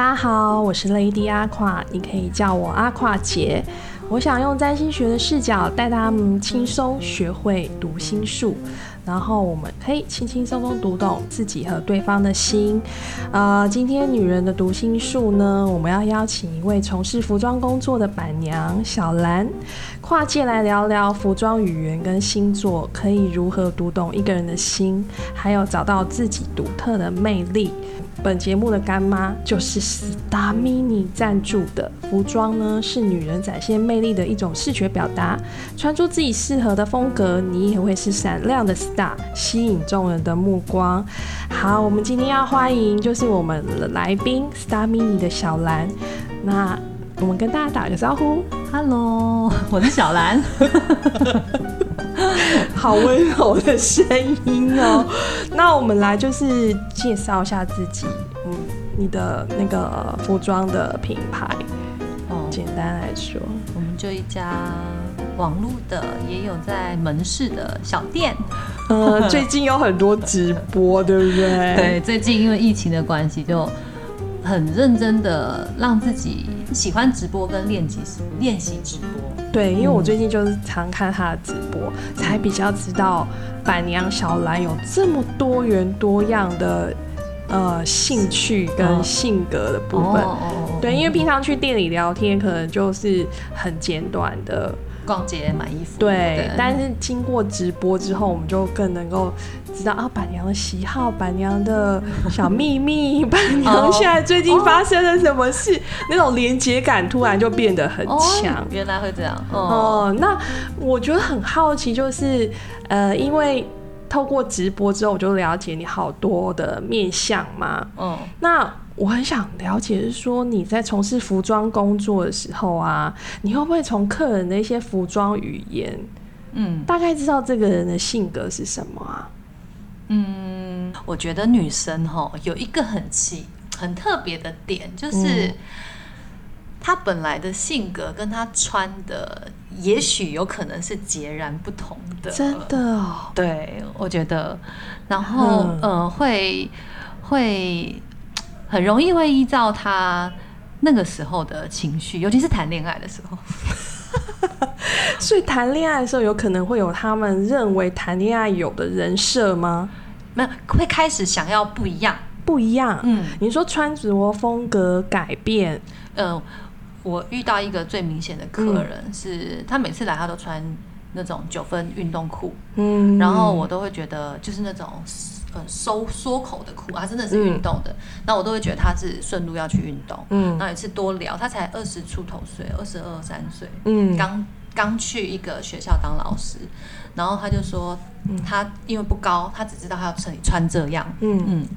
大家好，我是 Lady 阿胯，你可以叫我阿胯姐。我想用占星学的视角带他们轻松学会读心术，然后我们可以轻轻松松读懂自己和对方的心。呃，今天女人的读心术呢，我们要邀请一位从事服装工作的板娘小兰，跨界来聊聊服装语言跟星座可以如何读懂一个人的心，还有找到自己独特的魅力。本节目的干妈就是 Star Mini 赞助的服装呢，是女人展现魅力的一种视觉表达。穿出自己适合的风格，你也会是闪亮的 star，吸引众人的目光。好，我们今天要欢迎就是我们的来宾 Star Mini 的小兰。那我们跟大家打个招呼，Hello，我是小兰。好温柔的声音哦。那我们来就是介绍一下自己，嗯，你的那个服装的品牌。哦，简单来说，我们就一家网络的，也有在门市的小店。呃，最近有很多直播，对不对？对，最近因为疫情的关系，就很认真的让自己喜欢直播跟练习练习直播。对，因为我最近就是常看他的直播，才比较知道板娘小兰有这么多元多样的呃兴趣跟性格的部分。对，因为平常去店里聊天，可能就是很简短的。逛街买衣服，对。但是经过直播之后，我们就更能够知道啊，板娘的喜好，板娘的小秘密，板娘现在最近发生了什么事，那种连接感突然就变得很强。原来会这样哦。那我觉得很好奇，就是呃，因为透过直播之后，我就了解你好多的面相嘛。嗯，那。我很想了解，是说你在从事服装工作的时候啊，你会不会从客人的一些服装语言，嗯，大概知道这个人的性格是什么啊？嗯，我觉得女生哈有一个很奇、很特别的点，就是她本来的性格跟她穿的，也许有可能是截然不同的。真的哦，对，我觉得，然后呃，会会。很容易会依照她那个时候的情绪，尤其是谈恋爱的时候。所以谈恋爱的时候，有可能会有他们认为谈恋爱有的人设吗？没有，会开始想要不一样，不一样。嗯，你说穿着风格改变。嗯，我遇到一个最明显的客人，是他每次来他都穿那种九分运动裤，嗯，然后我都会觉得就是那种。呃，收缩口的裤啊，真的是运动的。那我都会觉得他是顺路要去运动。嗯，那有一次多聊，他才二十出头岁，二十二三岁，嗯，刚刚去一个学校当老师。然后他就说，他因为不高，他只知道他要穿穿这样，嗯嗯。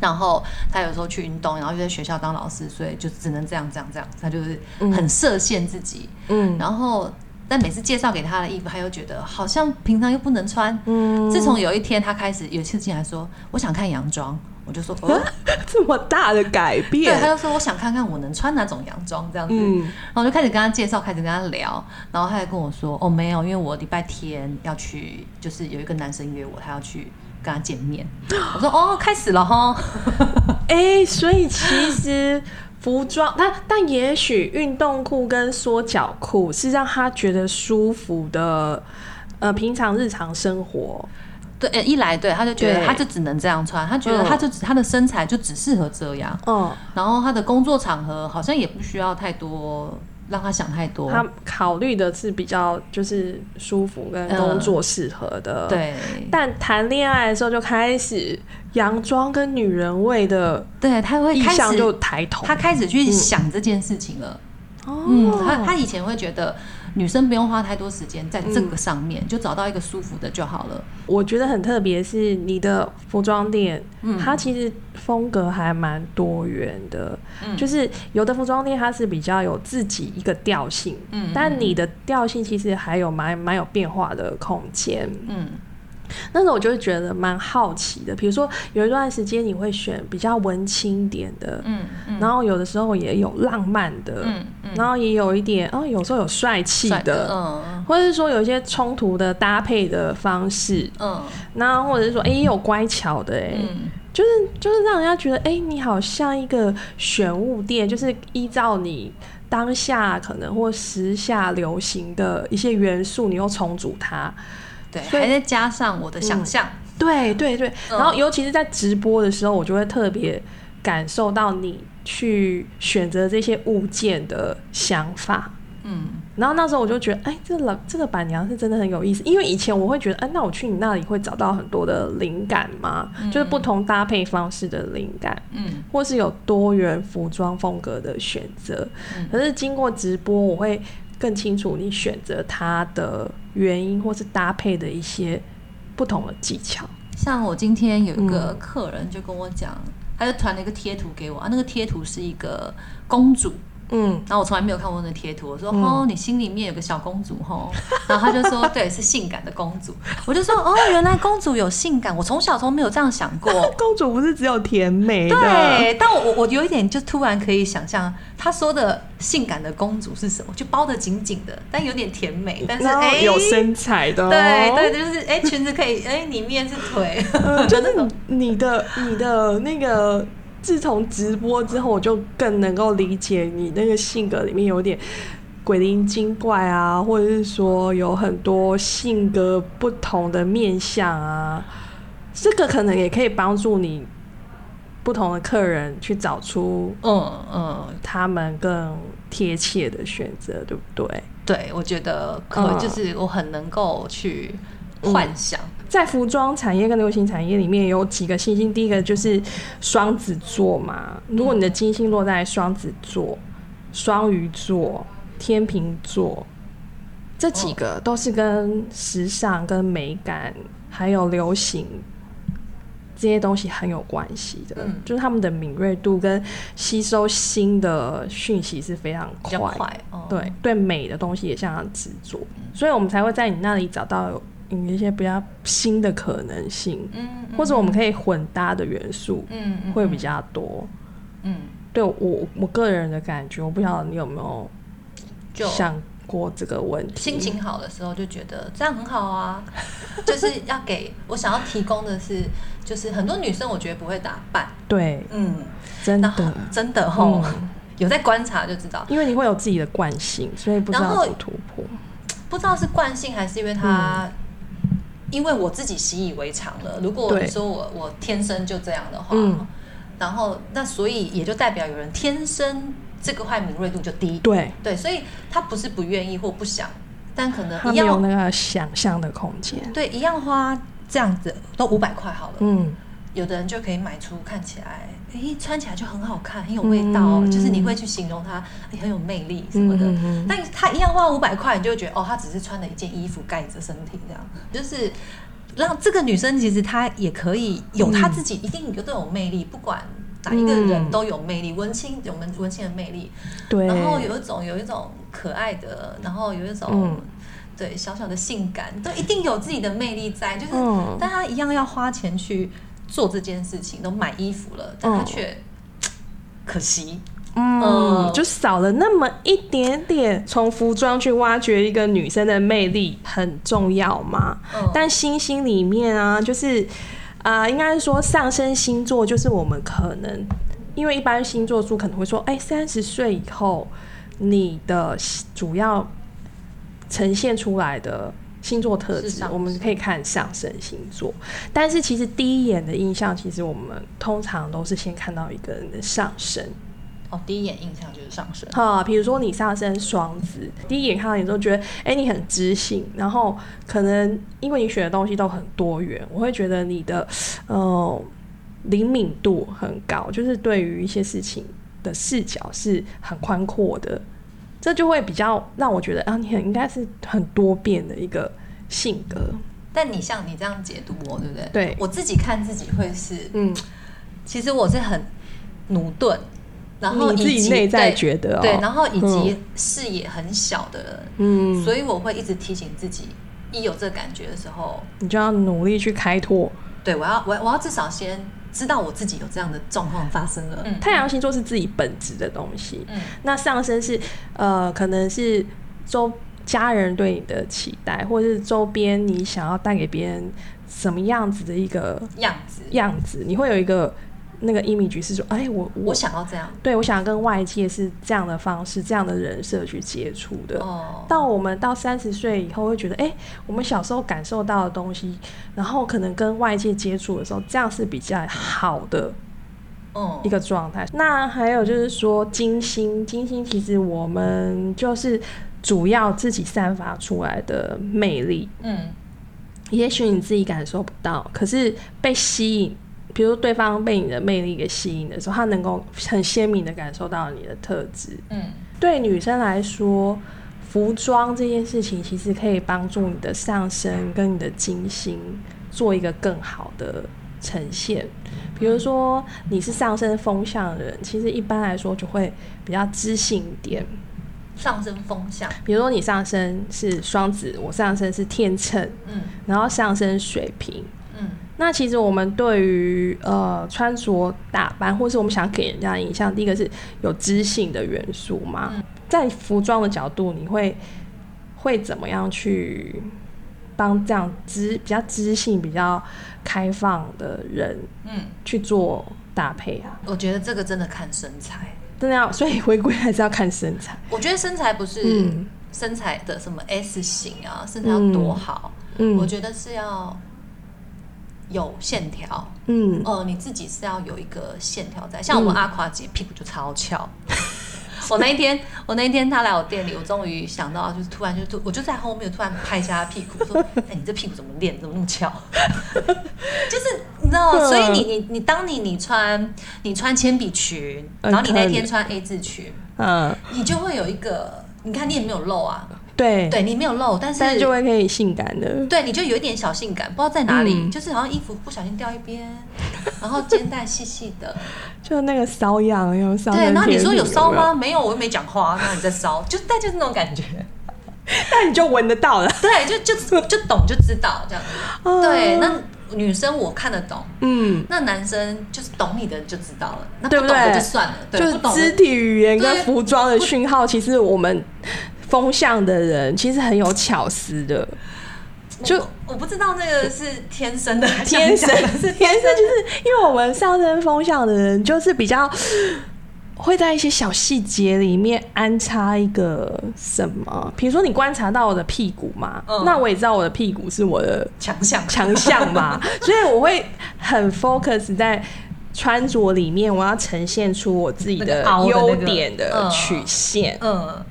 然后他有时候去运动，然后又在学校当老师，所以就只能这样这样这样。他就是很设限自己，嗯，然后。但每次介绍给他的衣服，他又觉得好像平常又不能穿。嗯，自从有一天他开始有一次进来说：“我想看洋装。”我就说：“哦，这么大的改变。”对，他就说：“我想看看我能穿哪种洋装这样子。”嗯，然后我就开始跟他介绍，开始跟他聊。然后他还跟我说：“哦，没有，因为我礼拜天要去，就是有一个男生约我，他要去跟他见面。”我说：“哦，开始了哈。”哎，所以其实。服装，但但也许运动裤跟缩脚裤是让他觉得舒服的，呃，平常日常生活，对，一来对，他就觉得他就只能这样穿，他觉得他就只他的身材就只适合这样，嗯，然后他的工作场合好像也不需要太多。让他想太多，他考虑的是比较就是舒服跟工作适合的。对，但谈恋爱的时候就开始洋装跟女人味的，对，他会开始就抬头，他开始去想这件事情了。哦，他他以前会觉得。女生不用花太多时间在这个上面，就找到一个舒服的就好了。我觉得很特别是你的服装店，它其实风格还蛮多元的。就是有的服装店它是比较有自己一个调性，嗯，但你的调性其实还有蛮蛮有变化的空间，嗯。那时候我就会觉得蛮好奇的，比如说有一段时间你会选比较文青点的，嗯嗯，然后有的时候也有浪漫的，嗯嗯，然后也有一点，哦，有时候有帅气的，嗯，或者是说有一些冲突的搭配的方式，嗯，那或者是说，哎，也有乖巧的，哎，就是就是让人家觉得，哎，你好像一个选物店，就是依照你当下可能或时下流行的一些元素，你又重组它，对，还再加上我的想象，对对对。然后尤其是在直播的时候，我就会特别感受到你去选择这些物件的想法。嗯，然后那时候我就觉得，哎，这老这个板娘是真的很有意思，因为以前我会觉得，哎，那我去你那里会找到很多的灵感吗？就是不同搭配方式的灵感，嗯，或是有多元服装风格的选择。可是经过直播，我会更清楚你选择它的原因，或是搭配的一些不同的技巧。像我今天有一个客人就跟我讲，他就传了一个贴图给我，啊那个贴图是一个公主。嗯，然后我从来没有看过那贴图，我说哦，你心里面有个小公主吼，然后他就说对，是性感的公主，我就说哦，原来公主有性感，我从小从没有这样想过，公主不是只有甜美的，对，但我我有一点就突然可以想象他说的性感的公主是什么，就包的紧紧的，但有点甜美，但是哎有身材的，对对，就是哎裙子可以哎里面是腿，就是你的你的那个。自从直播之后，我就更能够理解你那个性格里面有点鬼灵精怪啊，或者是说有很多性格不同的面相啊。这个可能也可以帮助你不同的客人去找出嗯嗯他们更贴切的选择，对不对？对，我觉得可就是我很能够去幻想。在服装产业跟流行产业里面有几个星星，第一个就是双子座嘛。如果你的金星落在双子座、双鱼座、天秤座，这几个都是跟时尚、跟美感还有流行这些东西很有关系的。嗯，就是他们的敏锐度跟吸收新的讯息是非常快。对对，美的东西也相当执着，所以我们才会在你那里找到。有一些比较新的可能性，嗯，或者我们可以混搭的元素，嗯，会比较多，嗯，对我我个人的感觉，我不晓得你有没有想过这个问题。心情好的时候就觉得这样很好啊，就是要给我想要提供的是，就是很多女生我觉得不会打扮，对，嗯，真的。真的吼，有在观察就知道，因为你会有自己的惯性，所以不知道怎么突破，不知道是惯性还是因为他。因为我自己习以为常了。如果你说我我天生就这样的话，然后那所以也就代表有人天生这个块敏锐度就低。对对，所以他不是不愿意或不想，但可能一样有那个想象的空间。对，一样花这样子都五百块好了。嗯，有的人就可以买出看起来。哎，穿起来就很好看，很有味道，就是你会去形容它，哎，很有魅力什么的。但他一样花五百块，你就会觉得哦，他只是穿了一件衣服盖着身体，这样就是让这个女生其实她也可以有她自己一定有都有魅力，不管哪一个人都有魅力，文青有文文青的魅力，对，然后有一种有一种可爱的，然后有一种对小小的性感，都一定有自己的魅力在，就是，但他一样要花钱去。做这件事情都买衣服了，但他却可惜，嗯，就少了那么一点点。从服装去挖掘一个女生的魅力很重要嘛？但星星里面啊，就是啊，应该是说上升星座，就是我们可能因为一般星座书可能会说，哎，三十岁以后你的主要呈现出来的。星座特质，我们可以看上升星座，但是其实第一眼的印象，其实我们通常都是先看到一个人的上升。哦，第一眼印象就是上升。哈，比如说你上升双子，第一眼看到你都觉得，哎，你很知性，然后可能因为你选的东西都很多元，我会觉得你的，呃，灵敏度很高，就是对于一些事情的视角是很宽阔的。这就会比较让我觉得啊，你很应该是很多变的一个性格。但你像你这样解读我，对不对？对，我自己看自己会是，嗯，其实我是很努钝，然后自己内在觉得对，然后以及视野很小的人，嗯，所以我会一直提醒自己，一有这感觉的时候，你就要努力去开拓。对我要我我要至少先。知道我自己有这样的状况发生了。太阳星座是自己本质的东西，那上升是呃，可能是周家人对你的期待，或者是周边你想要带给别人什么样子的一个样子，样子，你会有一个那个 image 是说，哎，我我想要这样，对我想要跟外界是这样的方式、这样的人设去接触的。哦，到我们到三十岁以后，会觉得，哎，我们小时候感受到的东西，然后可能跟外界接触的时候，这样是比较好的。一个状态。那还有就是说，金星，金星其实我们就是主要自己散发出来的魅力。嗯，也许你自己感受不到，可是被吸引，比如对方被你的魅力给吸引的时候，他能够很鲜明的感受到你的特质。嗯，对女生来说，服装这件事情其实可以帮助你的上身跟你的金星做一个更好的。呈现，比如说你是上身风向的人，其实一般来说就会比较知性一点。上升风向，比如说你上升是双子，我上升是天秤，嗯，然后上升水瓶，嗯，那其实我们对于呃穿着打扮，或是我们想给人家的印象，第一个是有知性的元素嘛，在服装的角度，你会会怎么样去？帮这样知比较知性、比较开放的人，嗯，去做搭配啊。我觉得这个真的看身材，真的要，所以回归还是要看身材。我觉得身材不是身材的什么 S 型啊，身材要多好，嗯，我觉得是要有线条，嗯，哦，你自己是要有一个线条在。像我们阿夸姐屁股就超翘。我那一天，我那一天她来我店里，我终于想到，就是突然就突，我就在后面突然拍一下她屁股，说：“哎，你这屁股怎么练，怎么那么翘？” 就是你知道，所以你你你，当你你穿你穿铅笔裙，然后你那天穿 A 字裙，嗯，你就会有一个，你看你也没有露啊。对，对你没有露，但是就会可以性感的。对，你就有一点小性感，不知道在哪里，就是好像衣服不小心掉一边，然后肩带细细的，就那个瘙痒，有瘙。对，然后你说有烧吗？没有，我又没讲话，那你在烧，就但就是那种感觉，那你就闻得到了。对，就就就懂就知道这样子。对，那女生我看得懂，嗯，那男生就是懂你的就知道了，那不懂的就算了。就是肢体语言跟服装的讯号，其实我们。风向的人其实很有巧思的，就我不知道那个是天生的，天生是天生，就是因为我们上升风向的人，就是比较会在一些小细节里面安插一个什么，比如说你观察到我的屁股嘛，那我也知道我的屁股是我的强项。强项嘛，所以我会很 focus 在穿着里面，我要呈现出我自己的优点的曲线，嗯。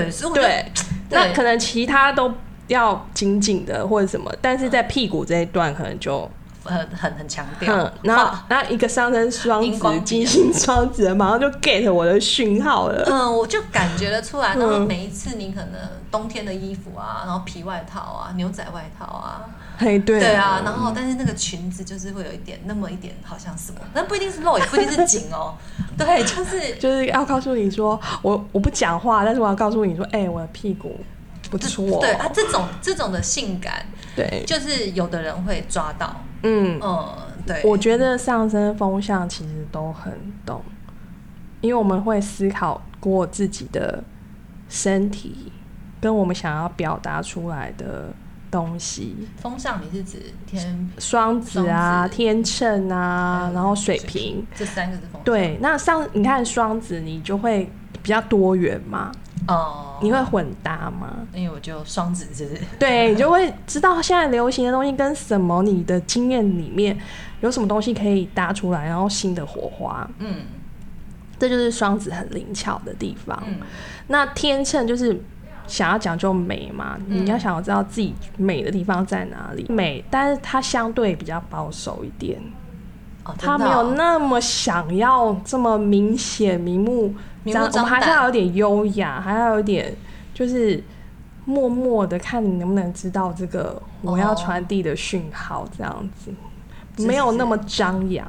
对，对，那可能其他都要紧紧的或者什么，但是在屁股这一段可能就很很很强调。然后，然后一个上升双子、金星双子，马上就 get 我的讯号了。嗯，我就感觉得出来。然后每一次你可能冬天的衣服啊，然后皮外套啊，牛仔外套啊。嘿，对，对啊，然后但是那个裙子就是会有一点那么一点，好像什么，那不一定是露，也不一定是紧哦。对，就是 就是要告诉你说，我我不讲话，但是我要告诉你说，哎，我的屁股不错。对啊，这种这种的性感，对，就是有的人会抓到。嗯嗯，对，我觉得上升风向其实都很懂，因为我们会思考过自己的身体跟我们想要表达出来的。东西，风向你是指天双子啊、天秤啊，然后水瓶，这三个是风。对，那上你看双子，你就会比较多元嘛。哦，你会混搭吗？因为我就双子，是不是？对，你就会知道现在流行的东西跟什么，你的经验里面有什么东西可以搭出来，然后新的火花。嗯，这就是双子很灵巧的地方。嗯，那天秤就是。想要讲究美嘛？你要想要知道自己美的地方在哪里，美，但是它相对比较保守一点，哦，他没有那么想要这么明显明目，我们还是要有点优雅，还要有点就是默默的看你能不能知道这个我要传递的讯号，这样子没有那么张扬。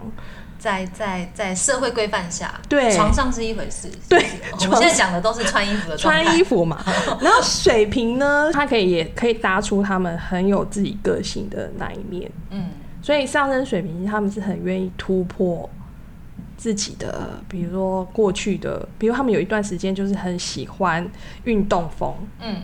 在在在社会规范下，对床上是一回事。对，我们现在讲的都是穿衣服的穿衣服嘛。然后水瓶呢，它可以也可以搭出他们很有自己个性的那一面。嗯，所以上升水瓶他们是很愿意突破自己的，比如说过去的，比如他们有一段时间就是很喜欢运动风。嗯，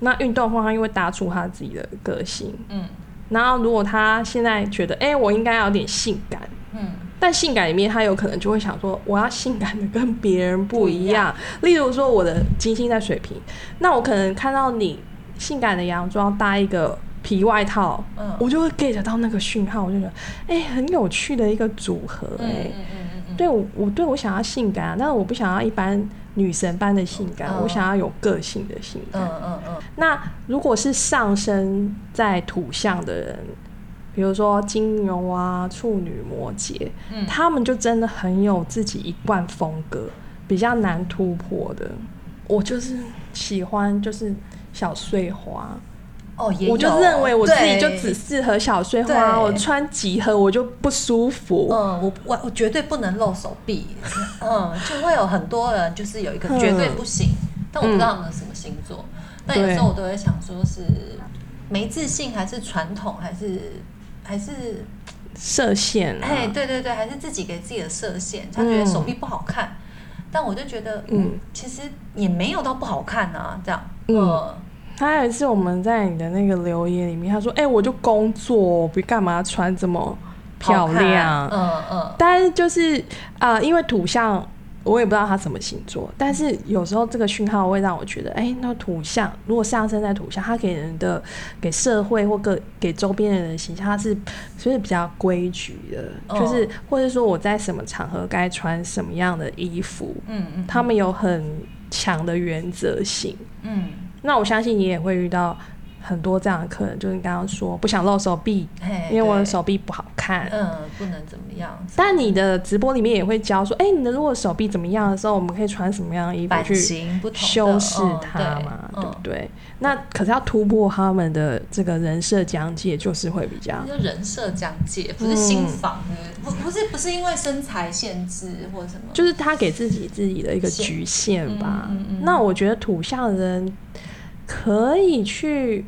那运动风他因为搭出他自己的个性。嗯。然后如果他现在觉得，哎，我应该有点性感，嗯，但性感里面他有可能就会想说，我要性感的跟别人不一样。例如说，我的金星在水平，那我可能看到你性感的洋装搭一个皮外套，嗯，我就会 get 到那个讯号，我就觉得，哎，很有趣的一个组合，哎，嗯嗯嗯对我，我对我想要性感，但是我不想要一般。女神般的性感，我想要有个性的性感。嗯嗯嗯。那如果是上升在土象的人，比如说金牛啊、处女、摩羯，他们就真的很有自己一贯风格，比较难突破的。我就是喜欢，就是小碎花。哦，我就认为我自己就只适合小碎花，我穿几何我就不舒服。嗯，我我我绝对不能露手臂。嗯，就会有很多人就是有一个绝对不行，但我不知道他们什么星座。但有时候我都会想说，是没自信，还是传统，还是还是设限？哎，对对对，还是自己给自己的设限。他觉得手臂不好看，但我就觉得，嗯，其实也没有到不好看啊，这样，嗯。他有一次我们在你的那个留言里面，他说：“哎，我就工作，不干嘛穿这么漂亮。”嗯嗯。但是就是啊，因为土象，我也不知道他什么星座。但是有时候这个讯号会让我觉得，哎，那土象如果上升在土象，他给人的给社会或个给周边的人形象，他是所以比较规矩的，就是或者说我在什么场合该穿什么样的衣服。嗯嗯。他们有很强的原则性。嗯。那我相信你也会遇到很多这样的客人，就是你刚刚说不想露手臂，因为我的手臂不好看，嗯，不能怎么样。但你的直播里面也会教说，哎，你的如果手臂怎么样的时候，我们可以穿什么样的衣服去修饰它嘛，对不对？那可是要突破他们的这个人设疆界，就是会比较就人设疆界，不是心房的，不不是不是因为身材限制或什么，就是他给自己自己的一个局限吧。那我觉得土象人。可以去，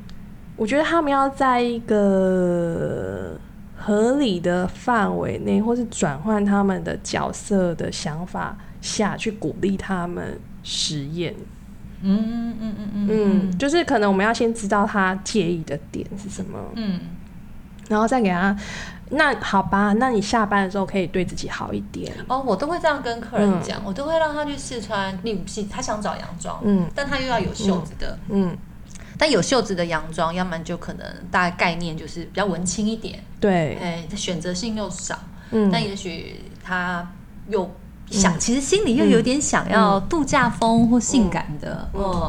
我觉得他们要在一个合理的范围内，或是转换他们的角色的想法下去鼓励他们实验。嗯嗯嗯嗯嗯，就是可能我们要先知道他介意的点是什么，嗯，然后再给他。那好吧，那你下班的时候可以对自己好一点。哦。我都会这样跟客人讲，我都会让他去试穿。例如，他想找洋装，嗯，但他又要有袖子的，嗯，但有袖子的洋装，要么就可能大概概念就是比较文青一点，对，哎，选择性又少，嗯，但也许他又想，其实心里又有点想要度假风或性感的，嗯。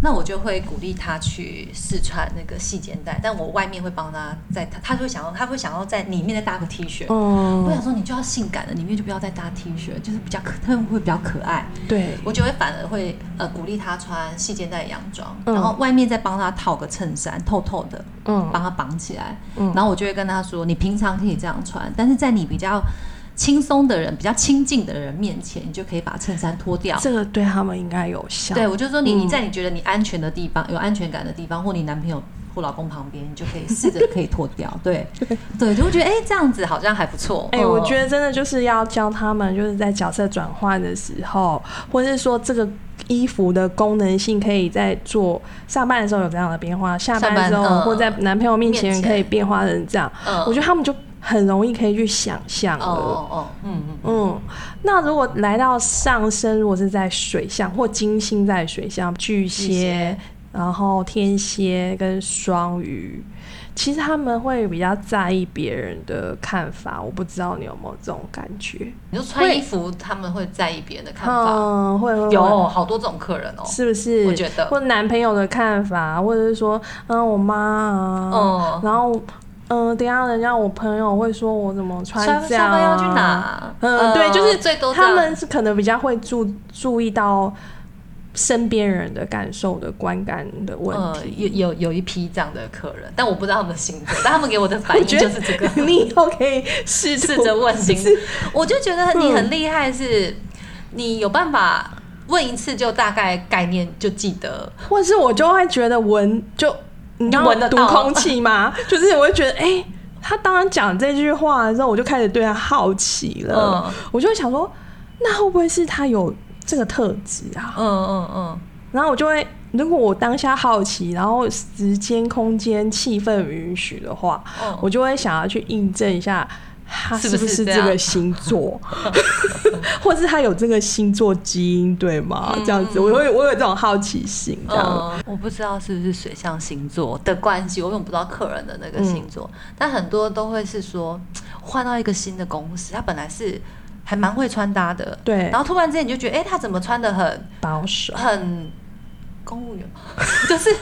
那我就会鼓励他去试穿那个细肩带，但我外面会帮他在他，他会想要，他会想要在里面再搭个 T 恤。哦，我想说你就要性感的，里面就不要再搭 T 恤，就是比较可，他们会比较可爱。对，我就会反而会呃鼓励他穿细肩带洋装，然后外面再帮他套个衬衫，透透的，嗯，帮他绑起来。嗯，然后我就会跟他说，你平常可以这样穿，但是在你比较。轻松的人，比较亲近的人面前，你就可以把衬衫脱掉。这个对他们应该有效。对，我就说你你在你觉得你安全的地方，有安全感的地方，或你男朋友或老公旁边，你就可以试着可以脱掉。对对，就会觉得哎，这样子好像还不错。哎，我觉得真的就是要教他们，就是在角色转换的时候，或者是说这个衣服的功能性，可以在做上班的时候有这样的变化，下班之后或在男朋友面前可以变化成这样。嗯我觉得他们就。很容易可以去想象的，哦哦，嗯嗯嗯。那如果来到上升，如果是在水象或金星在水象，巨蟹，然后天蝎跟双鱼，其实他们会比较在意别人的看法。我不知道你有没有这种感觉？你说穿衣服他们会在意别人的看法？嗯，会有好多种客人哦，是不是？我觉得，或男朋友的看法，或者是说，嗯，我妈啊，嗯，然后。嗯，等下人家我朋友会说我怎么穿这样啊？要去哪？嗯，对，就是最多他们是可能比较会注注意到身边人的感受的观感的问题。有有有一批这样的客人，但我不知道他们的性格，但他们给我的反应就是这个。你以后可以试试着问心，我就觉得你很厉害，是你有办法问一次就大概概念就记得，或者是我就会觉得闻就。你闻得到空气吗？就是我会觉得，哎，他当然讲这句话的时候，我就开始对他好奇了。我就会想说，那会不会是他有这个特质啊？嗯嗯嗯。然后我就会如果我当下好奇，然后时间、空间、气氛允许的话，我就会想要去印证一下。他是不是这个星座，或是他有这个星座基因，对吗？这样子，我会我有这种好奇心。这样，我不知道是不是水象星座的关系，我永不知道客人的那个星座。但很多都会是说，换到一个新的公司，他本来是还蛮会穿搭的，对。然后突然之间你就觉得，哎，他怎么穿的很保守，很公务员，就是。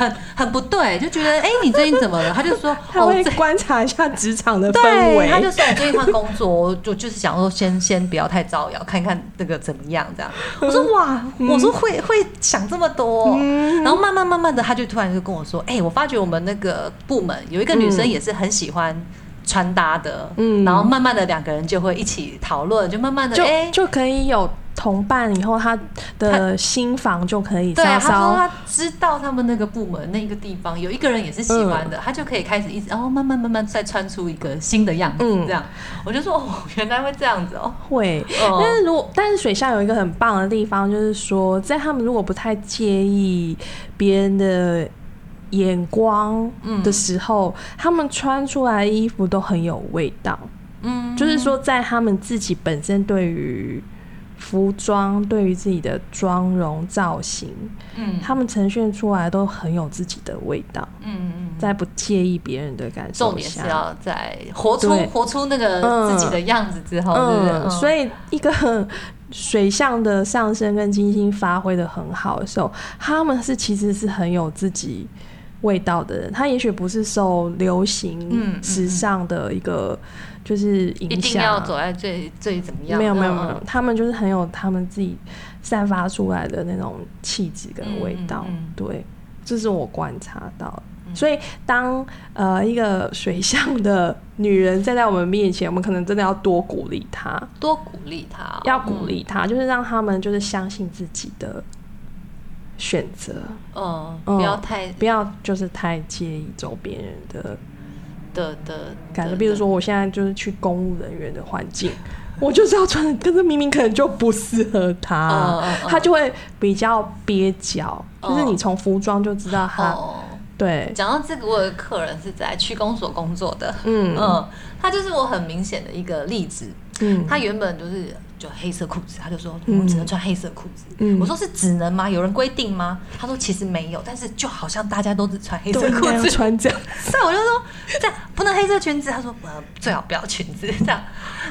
很很不对，就觉得哎，你最近怎么了？他就说 他会观察一下职场的氛围。他就说我最近换工作，我就就是想说先先不要太招摇，看看那个怎么样这样。我说哇，我说会会想这么多，然后慢慢慢慢的，他就突然就跟我说，哎，我发觉我们那个部门有一个女生也是很喜欢穿搭的，嗯，然后慢慢的两个人就会一起讨论，就慢慢的哎就可以有。同伴以后，他的新房就可以。对，他说他知道他们那个部门那个地方有一个人也是喜欢的，他就可以开始一直，然后慢慢慢慢再穿出一个新的样子。这样，我就说哦，原来会这样子哦。会，但是如果但是水下有一个很棒的地方，就是说在他们如果不太介意别人的眼光的时候，他们穿出来的衣服都很有味道。嗯，就是说在他们自己本身对于。服装对于自己的妆容造型，嗯，他们呈现出来都很有自己的味道，嗯嗯，在不介意别人的感受重点是要在活出活出那个自己的样子之后，嗯，所以一个水象的上升跟金星发挥的很好的时候，他们是其实是很有自己。味道的人，他也许不是受流行、时尚的一个就是影响，一定要走在最最怎么样？没有没有没有，他们就是很有他们自己散发出来的那种气质跟味道。对，这是我观察到。所以当呃一个水象的女人站在我们面前，我们可能真的要多鼓励她，多鼓励她，要鼓励她，就是让他们就是相信自己的。选择，嗯，不要太，不要就是太介意周边人的的的感觉。比如说，我现在就是去公务人员的环境，我就是要穿，可是明明可能就不适合他，他就会比较蹩脚。就是你从服装就知道他。对，讲到这个，我有客人是在区公所工作的，嗯嗯，他就是我很明显的一个例子。嗯，他原本就是。就黑色裤子，他就说我们只能穿黑色裤子。嗯我说是只能吗？有人规定吗？他说其实没有，但是就好像大家都只穿黑色裤子穿这样。所以我就说这样不能黑色裙子。他说呃最好不要裙子这样。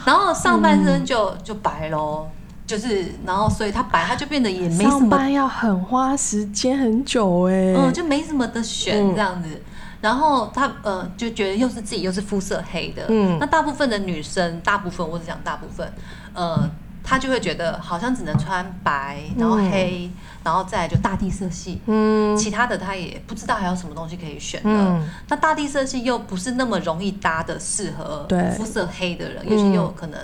然后上半身就就白喽，就是然后所以他白他就变得也没什么。上班要很花时间很久哎，嗯就没什么的选这样子。然后他呃就觉得又是自己又是肤色黑的，嗯，那大部分的女生，大部分我只讲大部分。呃，她就会觉得好像只能穿白，然后黑，然后再就大地色系，嗯，其他的她也不知道还有什么东西可以选的。那大地色系又不是那么容易搭的，适合肤色黑的人，尤其又可能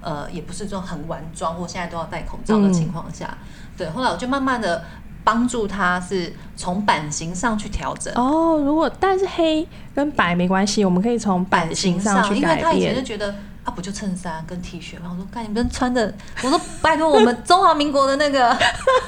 呃，也不是这种很晚妆或现在都要戴口罩的情况下，对。后来我就慢慢的帮助他，是从版型上去调整。哦，如果但是黑跟白没关系，我们可以从版型上去改变。因为他以前就觉得。啊不就衬衫跟 T 恤吗？我说，看你们穿的，我说拜托我们中华民国的那个，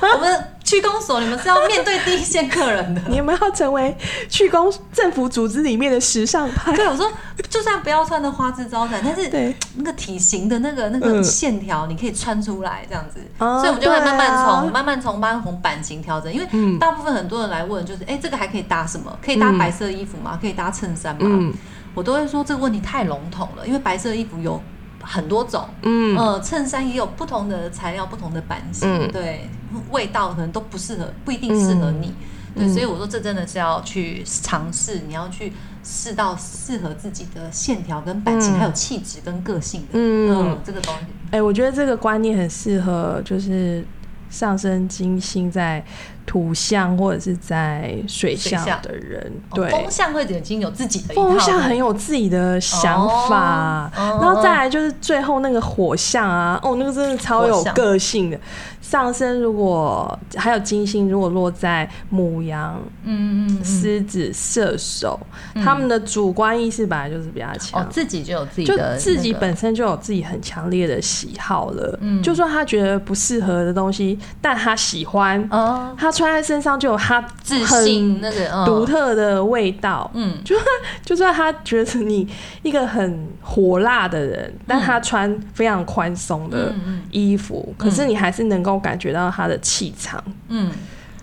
我们区公所，你们是要面对第一线客人的，你们要成为区公政府组织里面的时尚派。对，我说就算不要穿的花枝招展，但是对那个体型的那个那个线条，你可以穿出来这样子。所以我们就会慢慢从慢慢从慢慢从版型调整，因为大部分很多人来问，就是哎，这个还可以搭什么？可以搭白色衣服吗？可以搭衬衫吗？我都会说这个问题太笼统了，因为白色衣服有很多种，嗯，呃，衬衫也有不同的材料、不同的版型，对，味道可能都不适合，不一定适合你，对，所以我说这真的是要去尝试，你要去试到适合自己的线条跟版型，还有气质跟个性的，嗯，这个东西。哎，我觉得这个观念很适合，就是上升金星在。土象或者是在水象的人，对。风象会已经有自己的风象很有自己的想法，然后再来就是最后那个火象啊，哦，那个真的超有个性的。上升如果还有金星如果落在母羊、嗯嗯狮子、射手，他们的主观意识本来就是比较强，自己就有自己就自己本身就有自己很强烈的喜好了。嗯，就算他觉得不适合的东西，但他喜欢，哦，他。穿在身上就有他自信那个独特的味道。嗯，就就算他觉得你一个很火辣的人，但他穿非常宽松的衣服，可是你还是能够感觉到他的气场。嗯，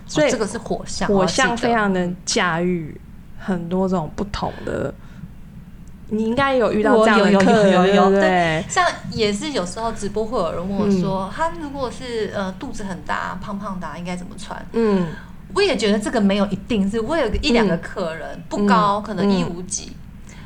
所以这个是火象，火象非常能驾驭很多种不同的。你应该有遇到这样的客人，对，像也是有时候直播会有人问我说，他如果是呃肚子很大、胖胖的，应该怎么穿？嗯，我也觉得这个没有一定是，我有一两个客人不高，可能一五几，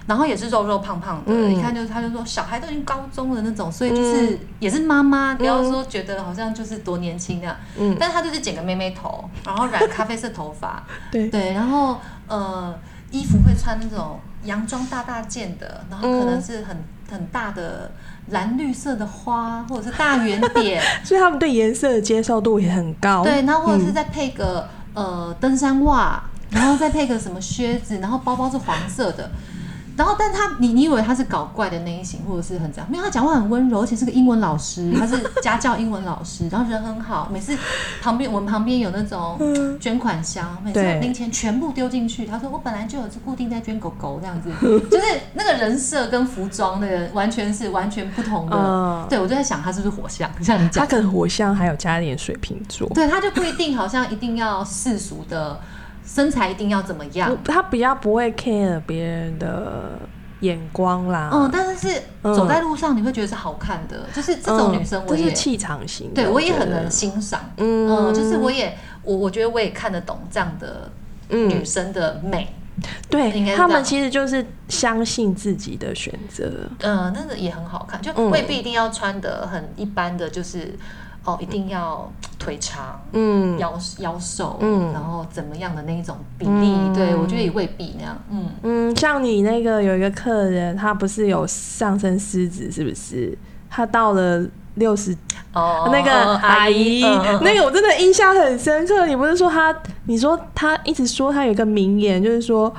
然后也是肉肉胖胖的，一看就他就说小孩都已经高中的那种，所以就是也是妈妈，不要说觉得好像就是多年轻那样，嗯，但是他就是剪个妹妹头，然后染咖啡色头发，对。对，然后呃衣服会穿那种。洋装大大件的，然后可能是很很大的蓝绿色的花，或者是大圆点，所以他们对颜色的接受度也很高。对，然后或者是再配个呃登山袜，然后再配个什么靴子，然后包包是黄色的。然后，但他，你你以为他是搞怪的那一型，或者是很这样？没有，他讲话很温柔，而且是个英文老师，他是家教英文老师，然后人很好。每次旁边我们旁边有那种捐款箱，每次零钱全部丢进去。他说我本来就有是固定在捐狗狗这样子，就是那个人设跟服装的人完全是完全不同的。对，我就在想他是不是火象？像你讲，他可能火象还有加点水瓶座。对，他就不一定好像一定要世俗的。身材一定要怎么样？他比较不会 care 别人的眼光啦。嗯，但是是走在路上你会觉得是好看的，就是这种女生，我也气场型，对我也很能欣赏。嗯，就是我也我我觉得我也看得懂这样的女生的美。对，他们其实就是相信自己的选择。嗯，那个也很好看，就未必一定要穿的很一般的就是。哦，一定要腿长，嗯，腰腰瘦，嗯，然后怎么样的那一种比例？对我觉得也未必那样，嗯嗯，像你那个有一个客人，他不是有上身狮子，是不是？他到了六十，哦，那个阿姨，那个我真的印象很深刻。你不是说她？你说她一直说她有一个名言，就是说。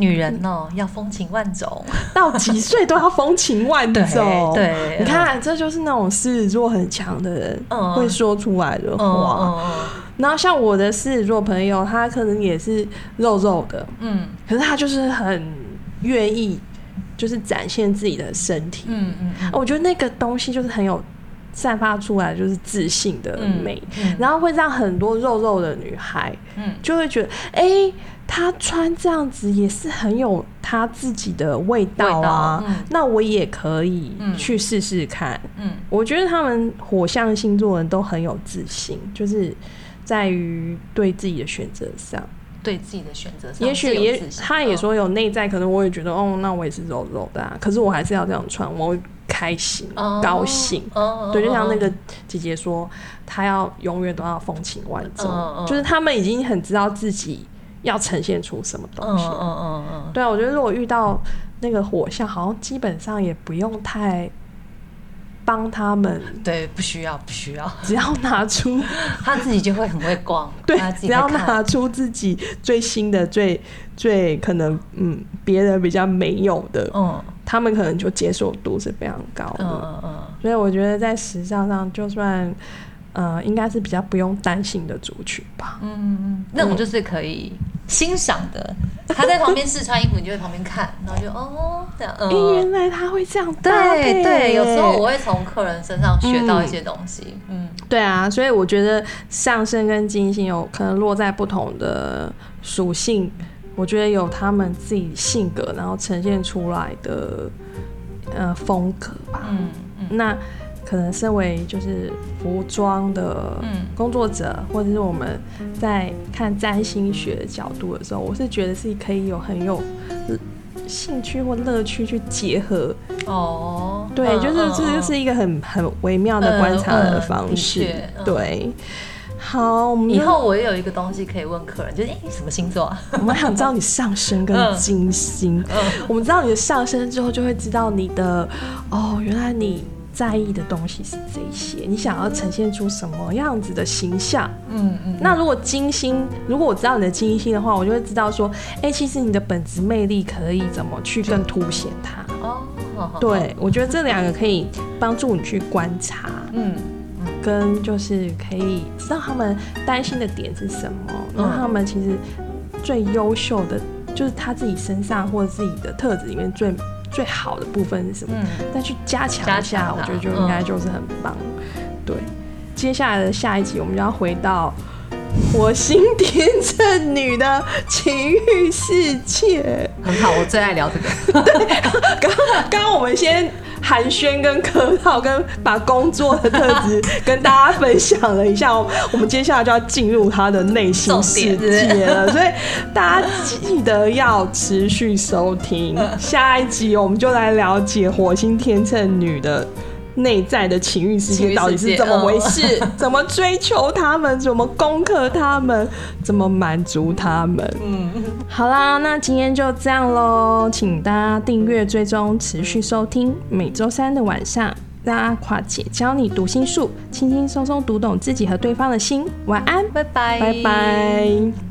女人哦，要风情万种，到几岁都要风情万种。对，你看，这就是那种狮子座很强的人会说出来的话。然后像我的狮子座朋友，他可能也是肉肉的，嗯，可是他就是很愿意，就是展现自己的身体。嗯嗯，我觉得那个东西就是很有散发出来，就是自信的美，然后会让很多肉肉的女孩，嗯，就会觉得，哎。她穿这样子也是很有她自己的味道啊，那我也可以去试试看。嗯，我觉得他们火象星座人都很有自信，就是在于对自己的选择上，对自己的选择上，也许也他也说有内在，可能我也觉得哦，那我也是肉肉的，啊，可是我还是要这样穿，我会开心高兴。对，就像那个姐姐说，她要永远都要风情万种，就是他们已经很知道自己。要呈现出什么东西？嗯嗯嗯嗯，对啊，我觉得如果遇到那个火象，好像基本上也不用太帮他们。对，不需要，不需要，只要拿出 他自己就会很会逛。对，只要拿出自己最新的、最最可能嗯别人比较没有的，嗯，他们可能就接受度是非常高的。嗯嗯嗯，所以我觉得在时尚上，就算。呃，应该是比较不用担心的族群吧。嗯嗯嗯，那种就是可以欣赏的。他在旁边试穿衣服，你就在旁边看，然后就哦这样。嗯，原来他会这样对对，有时候我会从客人身上学到一些东西。嗯，对啊，所以我觉得上升跟金星有可能落在不同的属性，我觉得有他们自己性格，然后呈现出来的呃风格吧。嗯嗯，那。可能身为就是服装的工作者，或者是我们在看占星学的角度的时候，我是觉得是可以有很有兴趣或乐趣去结合哦。对，就是这就是一个很很微妙的观察的方式。对，好，以后我也有一个东西可以问客人，就是哎，你什么星座？我们想知道你上升跟金星。我们知道你的上升之后，就会知道你的哦，原来你。在意的东西是这些，你想要呈现出什么样子的形象？嗯嗯。那如果金星，如果我知道你的金星的话，我就会知道说，哎，其实你的本质魅力可以怎么去更凸显它。哦，对，我觉得这两个可以帮助你去观察。嗯。跟就是可以知道他们担心的点是什么，然后他们其实最优秀的就是他自己身上或者自己的特质里面最最好的部分是什么，再去加强一下，我觉得就应该就是很棒。对，接下来的下一集我们就要回到。火星天秤女的情欲世界很好，我最爱聊这个。对，刚刚刚我们先寒暄跟客套，跟把工作的特质 跟大家分享了一下。我们接下来就要进入他的内心世界了，所以大家记得要持续收听下一集，我们就来了解火星天秤女的。内在的情欲世界到底是怎么回事？怎么追求他们？怎么攻克他们？怎么满足他们？嗯，好啦，那今天就这样喽，请大家订阅、追踪、持续收听，每周三的晚上，让阿垮姐教你读心术，轻轻松松读懂自己和对方的心。晚安，拜拜，拜拜。